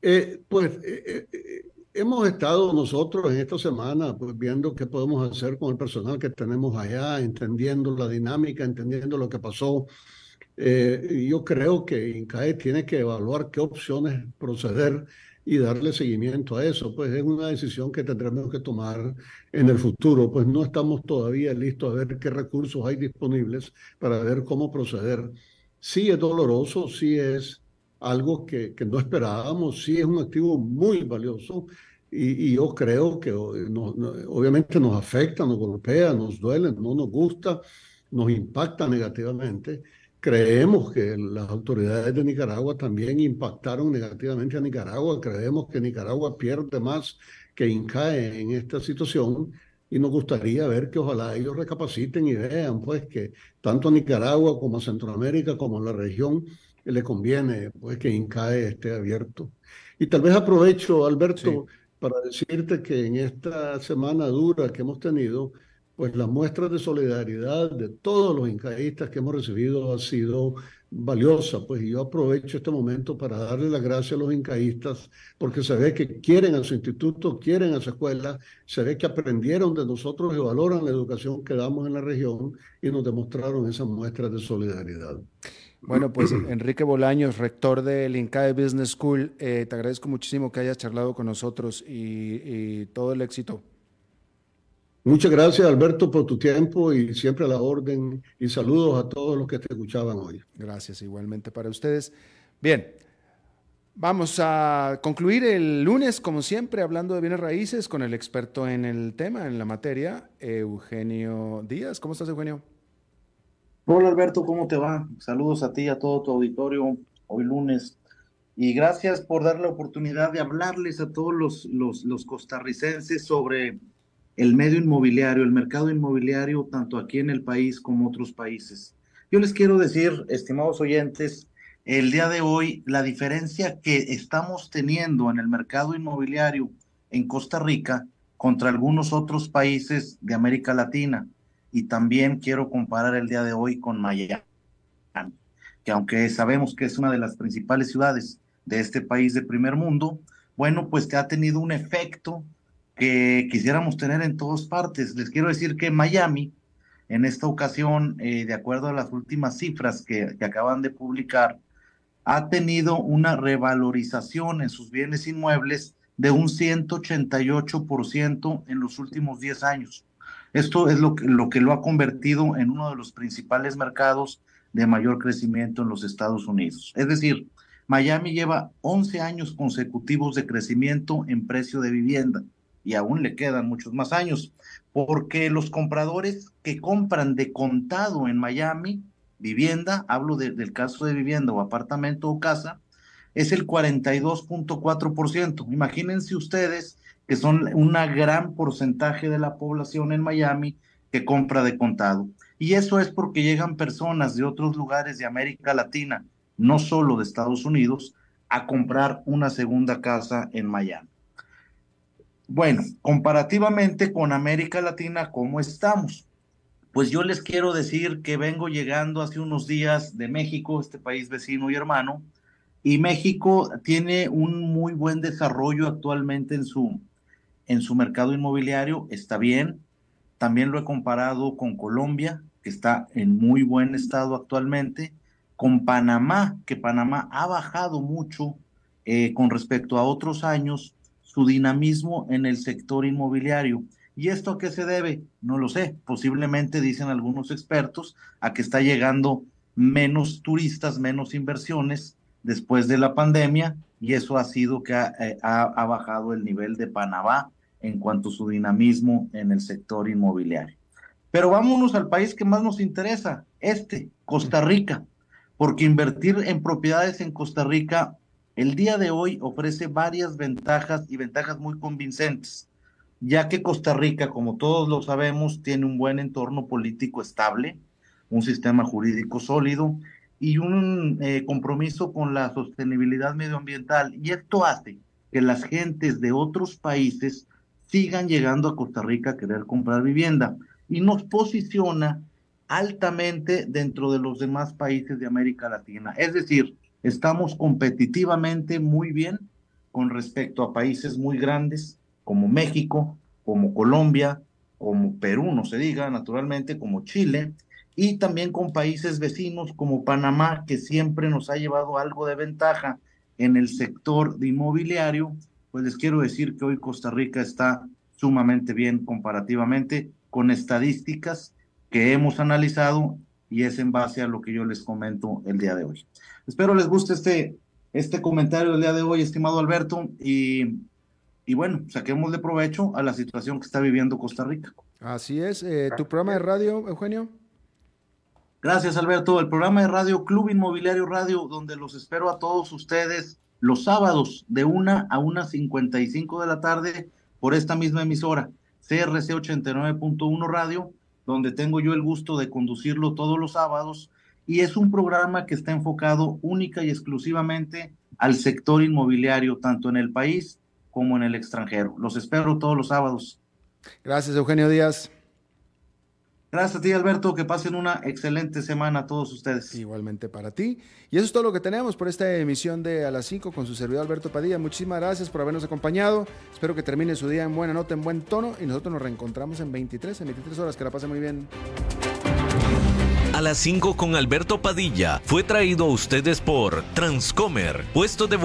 Eh, pues eh, eh, Hemos estado nosotros en esta semana pues, viendo qué podemos hacer con el personal que tenemos allá, entendiendo la dinámica, entendiendo lo que pasó. Eh, yo creo que INCAE tiene que evaluar qué opciones proceder y darle seguimiento a eso. Pues es una decisión que tendremos que tomar en el futuro. Pues no estamos todavía listos a ver qué recursos hay disponibles para ver cómo proceder. Sí es doloroso, sí es algo que, que no esperábamos, sí es un activo muy valioso y, yo creo que obviamente nos afecta, nos golpea, nos duele, no nos gusta, nos impacta negativamente. Creemos que las autoridades de Nicaragua también impactaron negativamente a Nicaragua. Creemos que Nicaragua pierde más que INCAE en esta situación y nos gustaría ver que ojalá ellos recapaciten y vean pues que tanto a Nicaragua como a Centroamérica como a la región le conviene pues que INCAE esté abierto. Y tal vez aprovecho, Alberto, para decirte que en esta semana dura que hemos tenido, pues las muestras de solidaridad de todos los incaístas que hemos recibido ha sido valiosa, pues yo aprovecho este momento para darle las gracias a los incaístas porque se ve que quieren a su instituto, quieren a su escuela, se ve que aprendieron de nosotros y valoran la educación que damos en la región y nos demostraron esas muestras de solidaridad. Bueno, pues Enrique Bolaños, rector del INCAE Business School, eh, te agradezco muchísimo que hayas charlado con nosotros y, todo el éxito. Muchas gracias, Alberto, por tu tiempo y siempre a la orden. Y saludos a todos los que te escuchaban hoy. Gracias, igualmente para ustedes. Bien, vamos a concluir el lunes, como siempre, hablando de bienes raíces con el experto en el tema, en la materia, Eugenio Díaz. ¿Cómo estás, Eugenio? Hola Alberto, ¿cómo te va? Saludos a ti y a todo tu auditorio hoy lunes. Y gracias por dar la oportunidad de hablarles a todos los, los, los costarricenses sobre el medio inmobiliario, el mercado inmobiliario, tanto aquí en el país como otros países. Yo les quiero decir, estimados oyentes, el día de hoy, la diferencia que estamos teniendo en el mercado inmobiliario en Costa Rica contra algunos otros países de América Latina y también quiero comparar el día de hoy con Miami, que aunque sabemos que es una de las principales ciudades de este país de primer mundo, bueno, pues que ha tenido un efecto que quisiéramos tener en todas partes. Les quiero decir que Miami, en esta ocasión, eh, de acuerdo a las últimas cifras que, que acaban de publicar, ha tenido una revalorización en sus bienes inmuebles de un 188% en los últimos 10 años. Esto es lo que, lo que lo ha convertido en uno de los principales mercados de mayor crecimiento en los Estados Unidos. Es decir, Miami lleva 11 años consecutivos de crecimiento en precio de vivienda y aún le quedan muchos más años, porque los compradores que compran de contado en Miami, vivienda, hablo del caso de vivienda o apartamento o casa, es el 42.4%. Imagínense ustedes que son un gran porcentaje de la población en Miami que compra de contado. Y eso es porque llegan personas de otros lugares de América Latina, no solo de Estados Unidos, a comprar una segunda casa en Miami. Bueno, comparativamente con América Latina, ¿cómo estamos? Pues yo les quiero decir que vengo llegando hace unos días de México, este país vecino y hermano, y México tiene un muy buen desarrollo actualmente en su, en su mercado inmobiliario está bien. También lo he comparado con Colombia, que está en muy buen estado actualmente, con Panamá, que Panamá ha bajado mucho eh, con respecto a otros años su dinamismo en el sector inmobiliario. ¿Y esto a qué se debe? No lo sé. Posiblemente, dicen algunos expertos, a que está llegando menos turistas, menos inversiones después de la pandemia, y eso ha sido que ha, eh, ha bajado el nivel de Panamá en cuanto a su dinamismo en el sector inmobiliario. Pero vámonos al país que más nos interesa, este, Costa Rica, porque invertir en propiedades en Costa Rica el día de hoy ofrece varias ventajas y ventajas muy convincentes, ya que Costa Rica, como todos lo sabemos, tiene un buen entorno político estable, un sistema jurídico sólido y un eh, compromiso con la sostenibilidad medioambiental. Y esto hace que las gentes de otros países sigan llegando a Costa Rica a querer comprar vivienda y nos posiciona altamente dentro de los demás países de América Latina. Es decir, estamos competitivamente muy bien con respecto a países muy grandes como México, como Colombia, como Perú, no se diga, naturalmente, como Chile, y también con países vecinos como Panamá, que siempre nos ha llevado algo de ventaja en el sector de inmobiliario, pues les quiero decir que hoy Costa Rica está sumamente bien comparativamente con estadísticas que hemos analizado y es en base a lo que yo les comento el día de hoy. Espero les guste este, este comentario del día de hoy, estimado Alberto, y, y bueno, saquemos de provecho a la situación que está viviendo Costa Rica. Así es. Eh, ¿Tu programa de radio, Eugenio? Gracias, Alberto. El programa de radio Club Inmobiliario Radio, donde los espero a todos ustedes los sábados de una a una cincuenta y cinco de la tarde por esta misma emisora, CRC 89.1 Radio, donde tengo yo el gusto de conducirlo todos los sábados y es un programa que está enfocado única y exclusivamente al sector inmobiliario, tanto en el país como en el extranjero. Los espero todos los sábados. Gracias, Eugenio Díaz. Gracias a ti, Alberto. Que pasen una excelente semana a todos ustedes. Igualmente para ti. Y eso es todo lo que tenemos por esta emisión de A las 5 con su servidor Alberto Padilla. Muchísimas gracias por habernos acompañado. Espero que termine su día en buena nota, en buen tono. Y nosotros nos reencontramos en 23, en 23 horas. Que la pase muy bien. A las 5 con Alberto Padilla fue traído a ustedes por Transcomer, puesto de